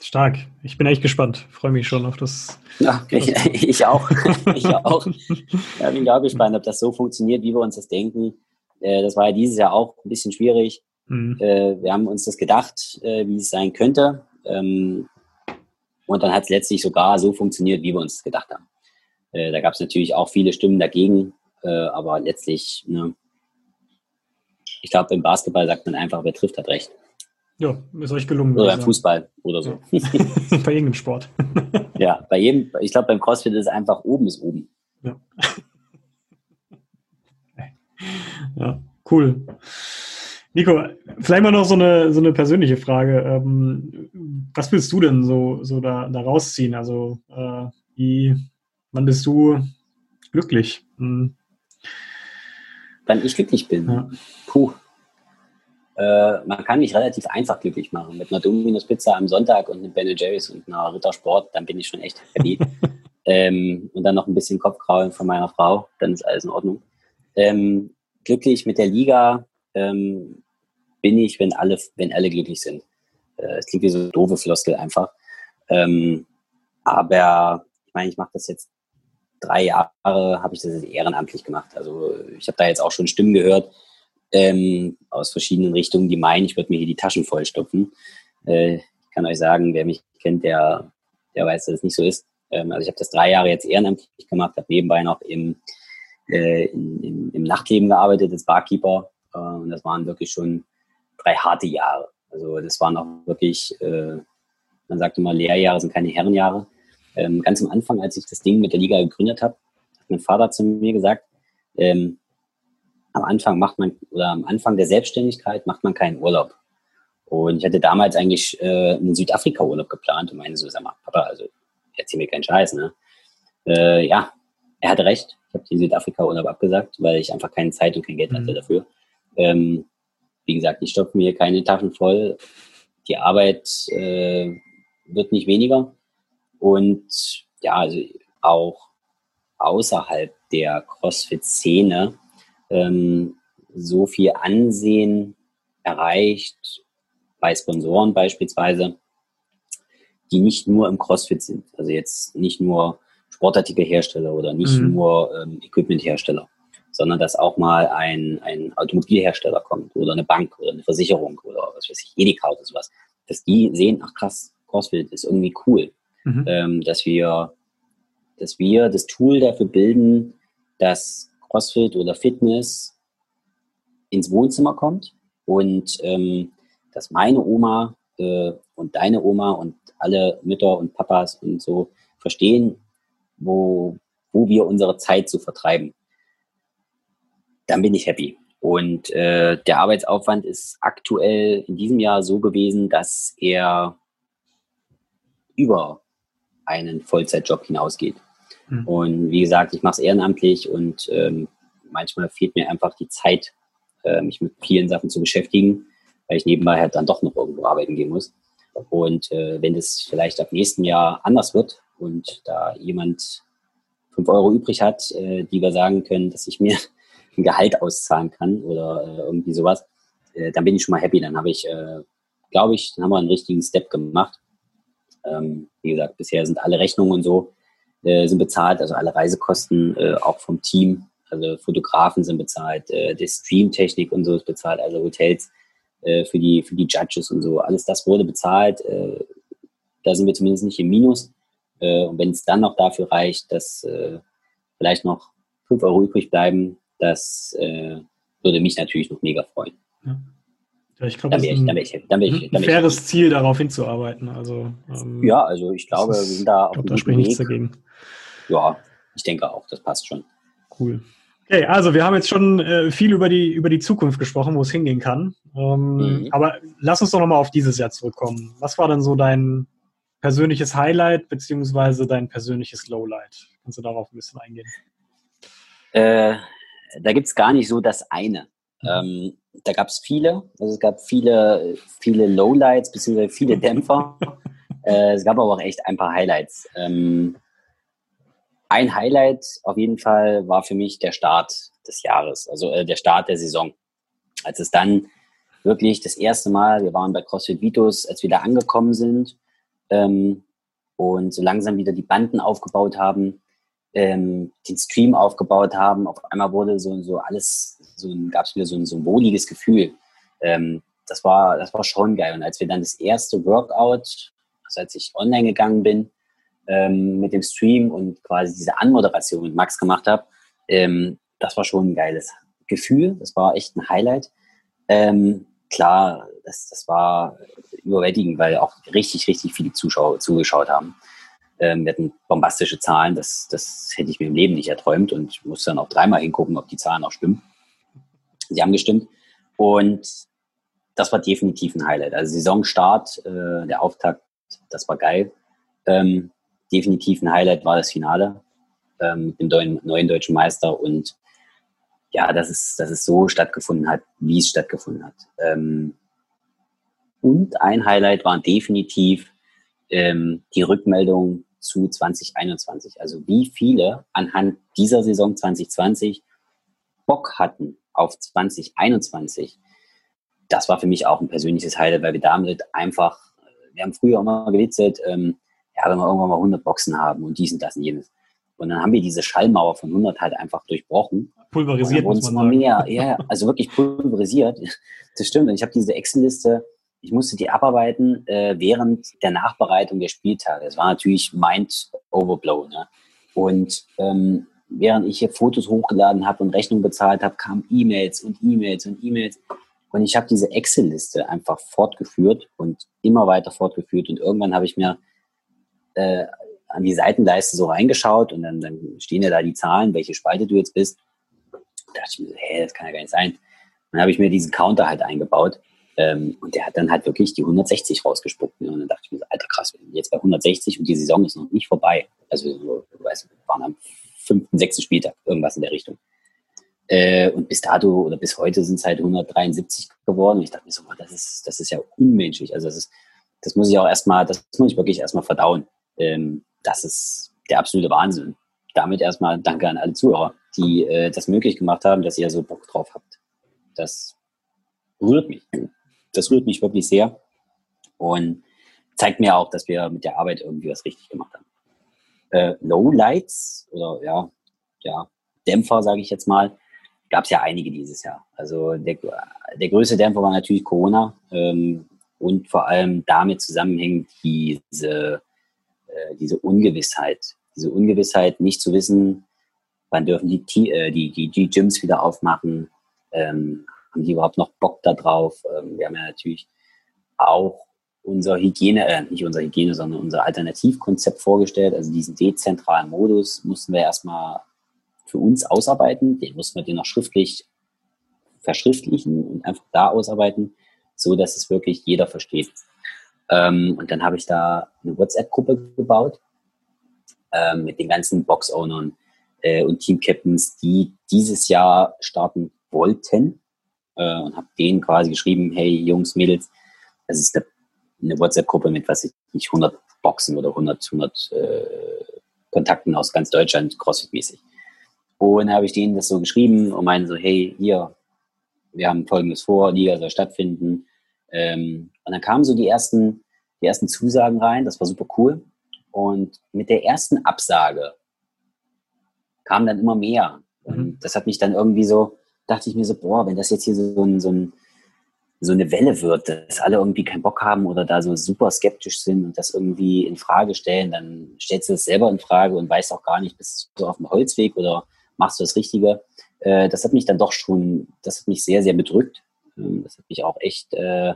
Stark. Ich bin echt gespannt. Freue mich schon auf das.
Ja, ich, ich auch. ich auch. Ja, bin auch gespannt, ob das so funktioniert, wie wir uns das denken. Äh, das war ja dieses Jahr auch ein bisschen schwierig. Mhm. Äh, wir haben uns das gedacht, äh, wie es sein könnte. Ähm, und dann hat es letztlich sogar so funktioniert, wie wir uns das gedacht haben. Da gab es natürlich auch viele Stimmen dagegen, aber letztlich, ne, ich glaube, im Basketball sagt man einfach, wer trifft, hat recht.
Ja, ist euch gelungen.
Oder beim Fußball oder so. Ja.
bei irgendeinem Sport.
ja, bei jedem, ich glaube, beim CrossFit ist es einfach oben ist oben.
Ja. ja, cool. Nico, vielleicht mal noch so eine, so eine persönliche Frage. Ähm, was willst du denn so, so da, da rausziehen? Also, äh, wie, wann bist du glücklich? Hm.
Wann ich glücklich bin? Ja. Puh. Äh, man kann mich relativ einfach glücklich machen. Mit einer Domino's Pizza am Sonntag und einem Ben Jerry's und einer Rittersport, dann bin ich schon echt happy. ähm, und dann noch ein bisschen Kopfkraulen von meiner Frau, dann ist alles in Ordnung. Ähm, glücklich mit der Liga ähm, bin ich, wenn alle, wenn alle glücklich sind. Äh, es äh, klingt wie so eine doofe Floskel einfach. Ähm, aber ich meine, ich mache das jetzt drei Jahre, habe ich das ehrenamtlich gemacht. Also ich habe da jetzt auch schon Stimmen gehört, ähm, aus verschiedenen Richtungen, die meinen, ich würde mir hier die Taschen vollstopfen. Äh, ich kann euch sagen, wer mich kennt, der, der weiß, dass es nicht so ist. Ähm, also ich habe das drei Jahre jetzt ehrenamtlich gemacht, habe nebenbei noch im, äh, in, im, im, Nachtleben gearbeitet als Barkeeper äh, und das waren wirklich schon drei harte Jahre. Also das waren auch wirklich, äh, man sagt immer, Lehrjahre sind keine Herrenjahre. Ähm, ganz am Anfang, als ich das Ding mit der Liga gegründet habe, hat mein Vater zu mir gesagt, ähm, am Anfang macht man, oder am Anfang der Selbstständigkeit macht man keinen Urlaub. Und ich hatte damals eigentlich äh, einen Südafrika-Urlaub geplant und meine so, sag mal, Papa, also erzähl mir keinen Scheiß, ne? Äh, ja, er hatte recht. Ich habe den Südafrika-Urlaub abgesagt, weil ich einfach keine Zeit und kein Geld hatte mhm. dafür. Ähm, wie gesagt, ich stopfe mir keine Taschen voll. Die Arbeit äh, wird nicht weniger. Und ja, also auch außerhalb der CrossFit-Szene ähm, so viel Ansehen erreicht, bei Sponsoren beispielsweise, die nicht nur im CrossFit sind. Also jetzt nicht nur Sportartikelhersteller oder nicht mhm. nur ähm, Equipmenthersteller, sondern dass auch mal ein, ein Automobilhersteller kommt oder eine Bank oder eine Versicherung oder was weiß ich, Edeka oder sowas, dass die sehen, ach krass, CrossFit ist irgendwie cool. Mhm. Ähm, dass wir, dass wir das Tool dafür bilden, dass CrossFit oder Fitness ins Wohnzimmer kommt und ähm, dass meine Oma äh, und deine Oma und alle Mütter und Papas und so verstehen, wo, wo wir unsere Zeit so vertreiben, dann bin ich happy. Und äh, der Arbeitsaufwand ist aktuell in diesem Jahr so gewesen, dass er über einen Vollzeitjob hinausgeht. Mhm. Und wie gesagt, ich mache es ehrenamtlich und ähm, manchmal fehlt mir einfach die Zeit, äh, mich mit vielen Sachen zu beschäftigen, weil ich nebenbei halt dann doch noch irgendwo arbeiten gehen muss. Und äh, wenn das vielleicht ab nächsten Jahr anders wird und da jemand fünf Euro übrig hat, äh, die wir sagen können, dass ich mir ein Gehalt auszahlen kann oder äh, irgendwie sowas, äh, dann bin ich schon mal happy. Dann habe ich, äh, glaube ich, dann haben wir einen richtigen Step gemacht. Ähm, wie gesagt, bisher sind alle Rechnungen und so äh, sind bezahlt, also alle Reisekosten äh, auch vom Team, also Fotografen sind bezahlt, äh, die Streamtechnik und so ist bezahlt, also Hotels äh, für die für die Judges und so, alles das wurde bezahlt. Äh, da sind wir zumindest nicht im Minus. Äh, und wenn es dann noch dafür reicht, dass vielleicht noch fünf Euro übrig bleiben, das würde mich natürlich noch mega freuen. Ja.
Ja, ich glaube, das ist ein, dann ich, dann ich, ein faires Ziel, darauf hinzuarbeiten. Also,
ähm, ja, also ich glaube, wir sind da
auf glaub, da spricht nichts dagegen.
Ja, ich denke auch, das passt schon.
Cool. Okay, also wir haben jetzt schon äh, viel über die, über die Zukunft gesprochen, wo es hingehen kann. Ähm, mhm. Aber lass uns doch nochmal auf dieses Jahr zurückkommen. Was war denn so dein persönliches Highlight beziehungsweise dein persönliches Lowlight? Kannst du darauf ein bisschen eingehen?
Äh, da gibt es gar nicht so das eine. Mhm. Ähm, da gab es viele. Also es gab viele, viele Lowlights beziehungsweise viele Dämpfer. äh, es gab aber auch echt ein paar Highlights. Ähm, ein Highlight auf jeden Fall war für mich der Start des Jahres, also äh, der Start der Saison. Als es dann wirklich das erste Mal, wir waren bei CrossFit Vitus, als wir da angekommen sind ähm, und so langsam wieder die Banden aufgebaut haben, ähm, den Stream aufgebaut haben, auf einmal wurde so, so alles, so gab es wieder so ein, so ein wohliges Gefühl. Ähm, das war, das war schon geil. Und als wir dann das erste Workout, also als ich online gegangen bin, ähm, mit dem Stream und quasi diese Anmoderation mit Max gemacht habe, ähm, das war schon ein geiles Gefühl. Das war echt ein Highlight. Ähm, klar, das, das war überwältigend, weil auch richtig, richtig viele Zuschauer zugeschaut haben. Ähm, wir hatten bombastische Zahlen, das, das hätte ich mir im Leben nicht erträumt und ich musste dann auch dreimal hingucken, ob die Zahlen auch stimmen. Sie haben gestimmt. Und das war definitiv ein Highlight. Also Saisonstart, äh, der Auftakt, das war geil. Ähm, definitiv ein Highlight war das Finale ähm, dem neuen deutschen Meister und ja, dass es, dass es so stattgefunden hat, wie es stattgefunden hat. Ähm, und ein Highlight war definitiv ähm, die Rückmeldung zu 2021. Also wie viele anhand dieser Saison 2020 Bock hatten auf 2021. Das war für mich auch ein persönliches Highlight, weil wir damit einfach, wir haben früher immer gewitzelt, ähm, ja, wenn wir irgendwann mal 100 Boxen haben und dies und das und jenes. Und dann haben wir diese Schallmauer von 100 halt einfach durchbrochen.
Pulverisiert,
muss man sagen. mehr, ja, also wirklich pulverisiert. Das stimmt. Und ich habe diese Excel-Liste, ich musste die abarbeiten äh, während der Nachbereitung der Spieltage. Das war natürlich Mind Overblow. Ne? Und ähm, während ich hier Fotos hochgeladen habe und Rechnungen bezahlt habe, kamen E-Mails und E-Mails und E-Mails. Und ich habe diese Excel-Liste einfach fortgeführt und immer weiter fortgeführt. Und irgendwann habe ich mir äh, an die Seitenleiste so reingeschaut und dann, dann stehen ja da die Zahlen, welche Spalte du jetzt bist. Da dachte ich mir so, hä, das kann ja gar nicht sein. dann habe ich mir diesen Counter halt eingebaut. Ähm, und der hat dann halt wirklich die 160 rausgespuckt. Und dann dachte ich mir so, alter krass, wir sind jetzt bei 160 und die Saison ist noch nicht vorbei. Also, du weißt, wir waren am fünften, sechsten Spieltag, irgendwas in der Richtung. Äh, und bis dato oder bis heute sind es halt 173 geworden. Ich dachte mir so, das ist, das ist ja unmenschlich. Also das ist, das muss ich auch erstmal, das muss ich wirklich erstmal verdauen. Ähm, das ist der absolute Wahnsinn. Damit erstmal danke an alle Zuhörer, die äh, das möglich gemacht haben, dass ihr so Bock drauf habt. Das rührt mich. Das rührt mich wirklich sehr und zeigt mir auch, dass wir mit der Arbeit irgendwie was richtig gemacht haben. Äh, Lowlights oder ja, ja, Dämpfer, sage ich jetzt mal, gab es ja einige dieses Jahr. Also der, der größte Dämpfer war natürlich Corona ähm, und vor allem damit zusammenhängt diese äh, diese Ungewissheit. Diese Ungewissheit, nicht zu wissen, wann dürfen die, äh, die, die, die Gyms wieder aufmachen, ähm, haben die überhaupt noch Bock da drauf? Ähm, wir haben ja natürlich auch unser Hygiene, äh, nicht unser Hygiene, sondern unser Alternativkonzept vorgestellt. Also diesen dezentralen Modus mussten wir erstmal für uns ausarbeiten. Den mussten wir den noch schriftlich verschriftlichen und einfach da ausarbeiten, so dass es wirklich jeder versteht. Ähm, und dann habe ich da eine WhatsApp-Gruppe gebaut ähm, mit den ganzen Box-Ownern, äh, und Team-Captains, die dieses Jahr starten wollten äh, und habe denen quasi geschrieben, hey Jungs, Mädels, das ist eine, eine WhatsApp-Gruppe mit, was ich nicht, 100 Boxen oder 100, 100 äh, Kontakten aus ganz Deutschland, CrossFit-mäßig. Und dann habe ich denen das so geschrieben und meinen so, hey, hier, wir haben Folgendes vor, Liga soll stattfinden. Ähm, und dann kamen so die ersten, die ersten Zusagen rein, das war super cool. Und mit der ersten Absage kam dann immer mehr. Und mhm. das hat mich dann irgendwie so, dachte ich mir so, boah, wenn das jetzt hier so ein, so ein so eine Welle wird, dass alle irgendwie keinen Bock haben oder da so super skeptisch sind und das irgendwie in Frage stellen, dann stellst du es selber in Frage und weißt auch gar nicht, bist du auf dem Holzweg oder machst du das Richtige. Äh, das hat mich dann doch schon, das hat mich sehr, sehr bedrückt. Ähm, das hat mich auch echt äh,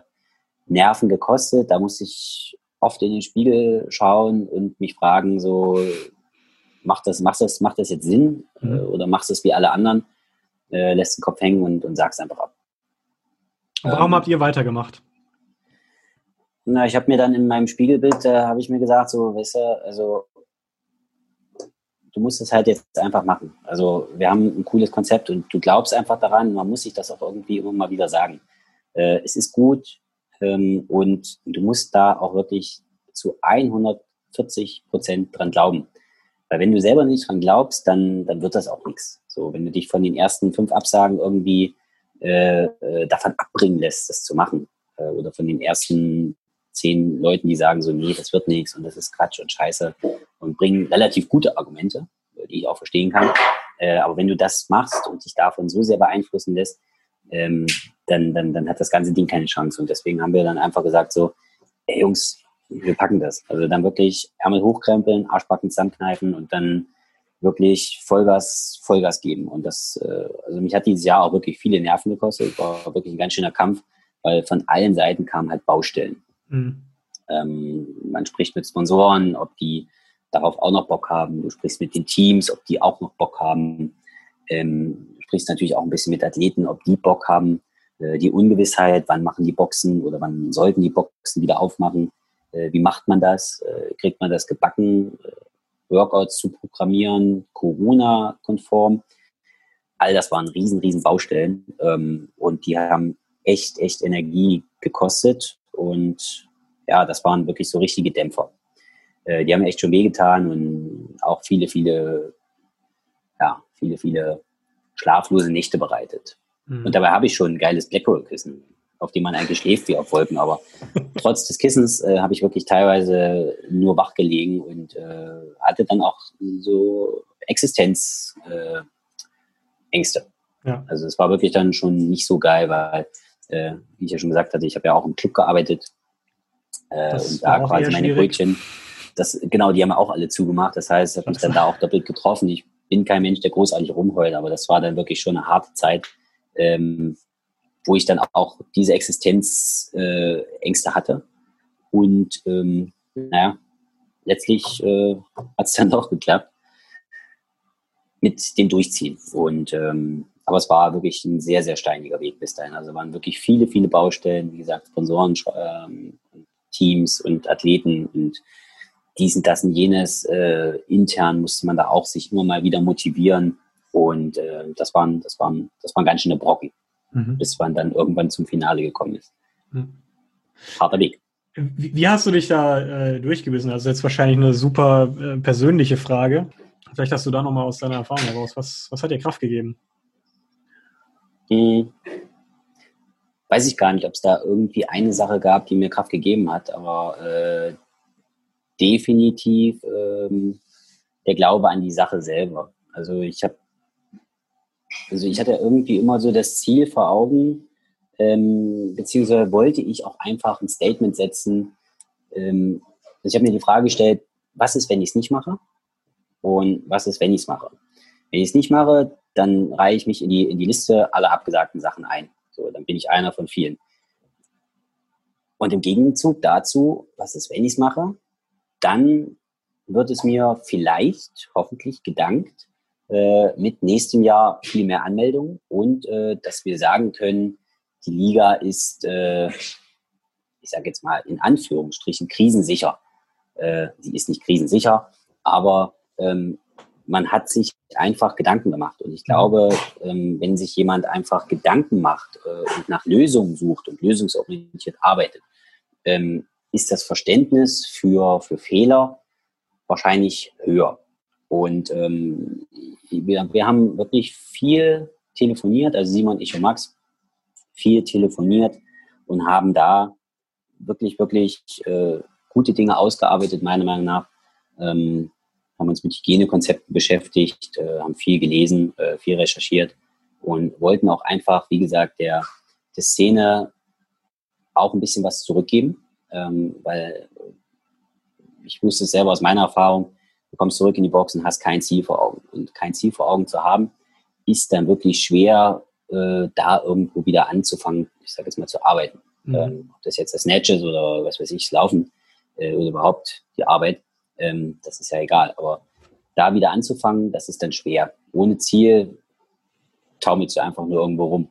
Nerven gekostet. Da musste ich oft in den Spiegel schauen und mich fragen, so, macht das, macht das, macht das jetzt Sinn? Mhm. Oder machst du es wie alle anderen? Äh, lässt den Kopf hängen und, und sagst einfach ab.
Warum ähm, habt ihr weitergemacht?
Na, ich habe mir dann in meinem Spiegelbild, äh, habe ich mir gesagt, so, weißt du, also du musst es halt jetzt einfach machen. Also wir haben ein cooles Konzept und du glaubst einfach daran, man muss sich das auch irgendwie immer mal wieder sagen. Äh, es ist gut ähm, und du musst da auch wirklich zu 140 Prozent dran glauben. Weil wenn du selber nicht dran glaubst, dann, dann wird das auch nichts. So, wenn du dich von den ersten fünf Absagen irgendwie äh, davon abbringen lässt, das zu machen. Äh, oder von den ersten zehn Leuten, die sagen so, nee, das wird nichts und das ist Quatsch und Scheiße und bringen relativ gute Argumente, die ich auch verstehen kann. Äh, aber wenn du das machst und dich davon so sehr beeinflussen lässt, ähm, dann, dann, dann hat das ganze Ding keine Chance. Und deswegen haben wir dann einfach gesagt so, ey Jungs, wir packen das. Also dann wirklich Ärmel hochkrempeln, Arschbacken zusammenkneifen und dann wirklich Vollgas, Vollgas geben. Und das, äh, also mich hat dieses Jahr auch wirklich viele Nerven gekostet. War wirklich ein ganz schöner Kampf, weil von allen Seiten kamen halt Baustellen. Mhm. Ähm, man spricht mit Sponsoren, ob die darauf auch noch Bock haben. Du sprichst mit den Teams, ob die auch noch Bock haben. Ähm, du sprichst natürlich auch ein bisschen mit Athleten, ob die Bock haben. Äh, die Ungewissheit, wann machen die Boxen oder wann sollten die Boxen wieder aufmachen. Äh, wie macht man das? Äh, kriegt man das gebacken? Workouts zu programmieren, Corona-konform. All das waren riesen, riesen Baustellen ähm, und die haben echt, echt Energie gekostet und ja, das waren wirklich so richtige Dämpfer. Äh, die haben echt schon wehgetan und auch viele, viele, ja, viele, viele schlaflose Nächte bereitet. Mhm. Und dabei habe ich schon ein geiles Blackroll-Kissen auf dem man eigentlich schläft wie auf Wolken. Aber trotz des Kissens äh, habe ich wirklich teilweise nur wach gelegen und äh, hatte dann auch so Existenzängste. Äh, ja. Also es war wirklich dann schon nicht so geil, weil, äh, wie ich ja schon gesagt hatte, ich habe ja auch im Club gearbeitet äh, und da quasi meine schwierig. Brötchen, das, genau, die haben auch alle zugemacht. Das heißt, ich habe mich dann da auch doppelt getroffen. Ich bin kein Mensch, der großartig rumheult, aber das war dann wirklich schon eine harte Zeit. Ähm, wo ich dann auch diese Existenzängste äh, hatte. Und ähm, naja, letztlich äh, hat es dann doch geklappt mit dem Durchziehen. Und ähm, aber es war wirklich ein sehr, sehr steiniger Weg bis dahin. Also waren wirklich viele, viele Baustellen, wie gesagt, Sponsoren, ähm, Teams und Athleten und dies und das und jenes. Äh, intern musste man da auch sich immer mal wieder motivieren. Und äh, das waren, das waren, das waren ganz schöne Brocken mhm. bis man dann irgendwann zum Finale gekommen ist. Mhm. Harter Weg.
Wie, wie, hast du dich da äh, durchgebissen? Also jetzt wahrscheinlich eine super äh, persönliche Frage. Vielleicht hast du da nochmal aus deiner Erfahrung heraus. Was, was hat dir Kraft gegeben?
Hm. Weiß ich gar nicht, ob es da irgendwie eine Sache gab, die mir Kraft gegeben hat, aber äh, definitiv ähm, der Glaube an die Sache selber. Also ich habe also ich hatte irgendwie immer so das Ziel vor Augen, ähm, beziehungsweise wollte ich auch einfach ein Statement setzen. Ähm, also ich habe mir die Frage gestellt, was ist, wenn ich es nicht mache? Und was ist, wenn ich es mache? Wenn ich es nicht mache, dann reihe ich mich in die, in die Liste aller abgesagten Sachen ein. So, dann bin ich einer von vielen. Und im Gegenzug dazu, was ist, wenn ich es mache? Dann wird es mir vielleicht, hoffentlich gedankt, äh, mit nächstem Jahr viel mehr Anmeldungen und äh, dass wir sagen können, die Liga ist, äh, ich sage jetzt mal in Anführungsstrichen, krisensicher. Äh, sie ist nicht krisensicher, aber ähm, man hat sich einfach Gedanken gemacht. Und ich glaube, ähm, wenn sich jemand einfach Gedanken macht äh, und nach Lösungen sucht und lösungsorientiert arbeitet, ähm, ist das Verständnis für, für Fehler wahrscheinlich höher. Und ähm, wir, wir haben wirklich viel telefoniert, also Simon, ich und Max, viel telefoniert und haben da wirklich, wirklich äh, gute Dinge ausgearbeitet, meiner Meinung nach. Ähm, haben uns mit Hygienekonzepten beschäftigt, äh, haben viel gelesen, äh, viel recherchiert und wollten auch einfach, wie gesagt, der, der Szene auch ein bisschen was zurückgeben, ähm, weil ich wusste es selber aus meiner Erfahrung, du kommst zurück in die Box und hast kein Ziel vor Augen. Und kein Ziel vor Augen zu haben, ist dann wirklich schwer, äh, da irgendwo wieder anzufangen, ich sage jetzt mal, zu arbeiten. Mhm. Ähm, ob das jetzt das Snatch ist oder was weiß ich, das Laufen äh, oder überhaupt die Arbeit, ähm, das ist ja egal. Aber da wieder anzufangen, das ist dann schwer. Ohne Ziel taumelst du einfach nur irgendwo rum. Und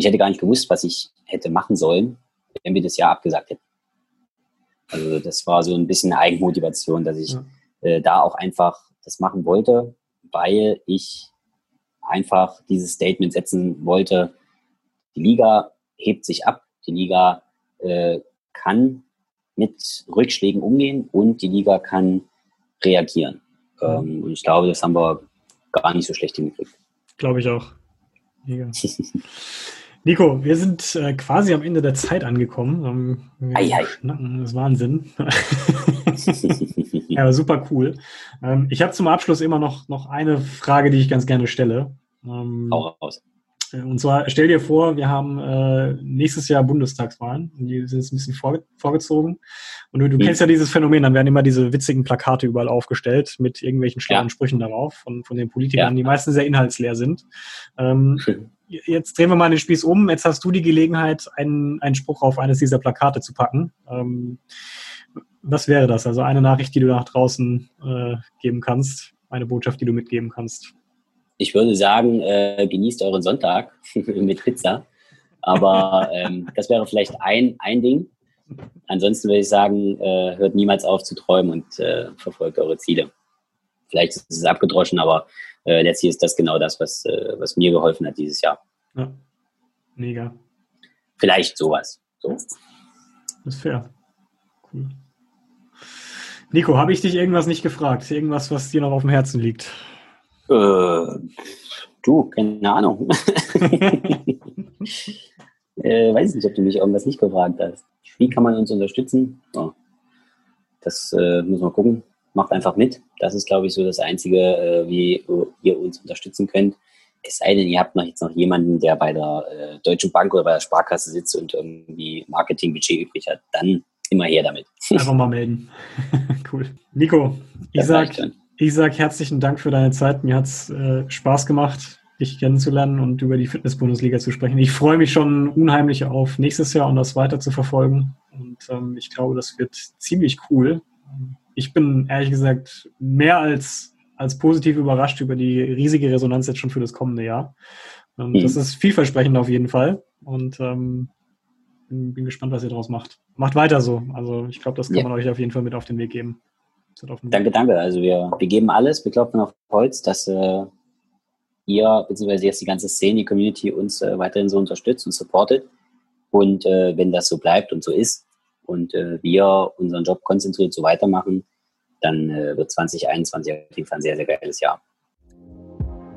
ich hätte gar nicht gewusst, was ich hätte machen sollen, wenn wir das Jahr abgesagt hätten. Also das war so ein bisschen eine Eigenmotivation, dass ich ja. Äh, da auch einfach das machen wollte, weil ich einfach dieses Statement setzen wollte, die Liga hebt sich ab, die Liga äh, kann mit Rückschlägen umgehen und die Liga kann reagieren. Ähm, und ich glaube, das haben wir gar nicht so schlecht hingekriegt.
Glaube ich auch. Mega. Nico, wir sind äh, quasi am Ende der Zeit angekommen. Ähm, ei, ei. Das ist Wahnsinn. ja, super cool. Ähm, ich habe zum Abschluss immer noch, noch eine Frage, die ich ganz gerne stelle. Ähm, Hau raus. Äh, und zwar stell dir vor, wir haben äh, nächstes Jahr Bundestagswahlen und die sind jetzt ein bisschen vorge vorgezogen. Und du, du mhm. kennst ja dieses Phänomen, dann werden immer diese witzigen Plakate überall aufgestellt mit irgendwelchen schlauen ja. Sprüchen darauf von, von den Politikern, ja. die meistens sehr inhaltsleer sind. Ähm, jetzt drehen wir mal den Spieß um. Jetzt hast du die Gelegenheit, einen, einen Spruch auf eines dieser Plakate zu packen. Ähm, was wäre das? Also eine Nachricht, die du nach draußen äh, geben kannst, eine Botschaft, die du mitgeben kannst
ich würde sagen, äh, genießt euren Sonntag mit Pizza. Aber ähm, das wäre vielleicht ein, ein Ding. Ansonsten würde ich sagen, äh, hört niemals auf zu träumen und äh, verfolgt eure Ziele. Vielleicht ist es abgedroschen, aber äh, letztlich ist das genau das, was, äh, was mir geholfen hat dieses Jahr. Ja,
mega.
Vielleicht sowas. So.
Das ist fair. Cool. Nico, habe ich dich irgendwas nicht gefragt? Irgendwas, was dir noch auf dem Herzen liegt?
Äh, du, keine Ahnung. äh, weiß nicht, ob du mich irgendwas nicht gefragt hast. Wie kann man uns unterstützen? Oh, das äh, muss man gucken. Macht einfach mit. Das ist, glaube ich, so das Einzige, äh, wie ihr uns unterstützen könnt. Es sei denn, ihr habt noch jetzt noch jemanden, der bei der äh, Deutschen Bank oder bei der Sparkasse sitzt und irgendwie Marketingbudget übrig hat, dann immer her damit.
Einfach mal melden. cool. Nico, ich sag, ich sage herzlichen Dank für deine Zeit. Mir hat es äh, Spaß gemacht, dich kennenzulernen und über die Fitness-Bundesliga zu sprechen. Ich freue mich schon unheimlich auf nächstes Jahr und das weiter zu verfolgen. Und ähm, ich glaube, das wird ziemlich cool. Ich bin ehrlich gesagt mehr als, als positiv überrascht über die riesige Resonanz jetzt schon für das kommende Jahr. Ähm, mhm. Das ist vielversprechend auf jeden Fall. Und ähm, bin, bin gespannt, was ihr daraus macht. Macht weiter so. Also ich glaube, das kann ja. man euch auf jeden Fall mit auf den Weg geben.
Danke, danke. Also wir, wir geben alles, wir klopfen auf Holz, dass äh, ihr, beziehungsweise jetzt die ganze Szene, die Community uns äh, weiterhin so unterstützt und supportet. Und äh, wenn das so bleibt und so ist und äh, wir unseren Job konzentriert so weitermachen, dann äh, wird 2021 auf jeden Fall ein sehr, sehr geiles Jahr.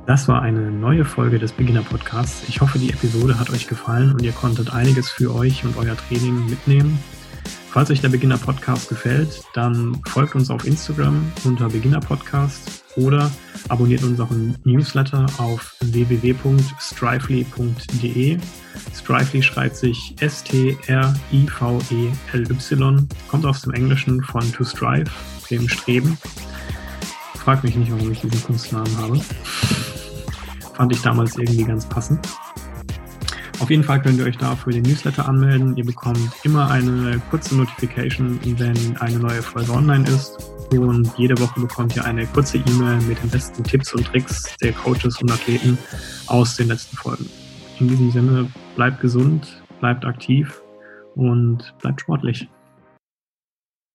Das war eine neue Folge des Beginner Podcasts. Ich hoffe, die Episode hat euch gefallen und ihr konntet einiges für euch und euer Training mitnehmen. Falls euch der Beginner Podcast gefällt, dann folgt uns auf Instagram unter Beginner Podcast oder abonniert unseren Newsletter auf www.strively.de. Strively schreibt sich S-T-R-I-V-E-L-Y, kommt aus dem Englischen von to strive, dem Streben. Frag mich nicht, warum ich diesen Kunstnamen habe. Fand ich damals irgendwie ganz passend. Auf jeden Fall könnt ihr euch da für den Newsletter anmelden. Ihr bekommt immer eine kurze Notification, wenn eine neue Folge online ist. Und jede Woche bekommt ihr eine kurze E-Mail mit den besten Tipps und Tricks der Coaches und Athleten aus den letzten Folgen. In diesem Sinne, bleibt gesund, bleibt aktiv und bleibt sportlich.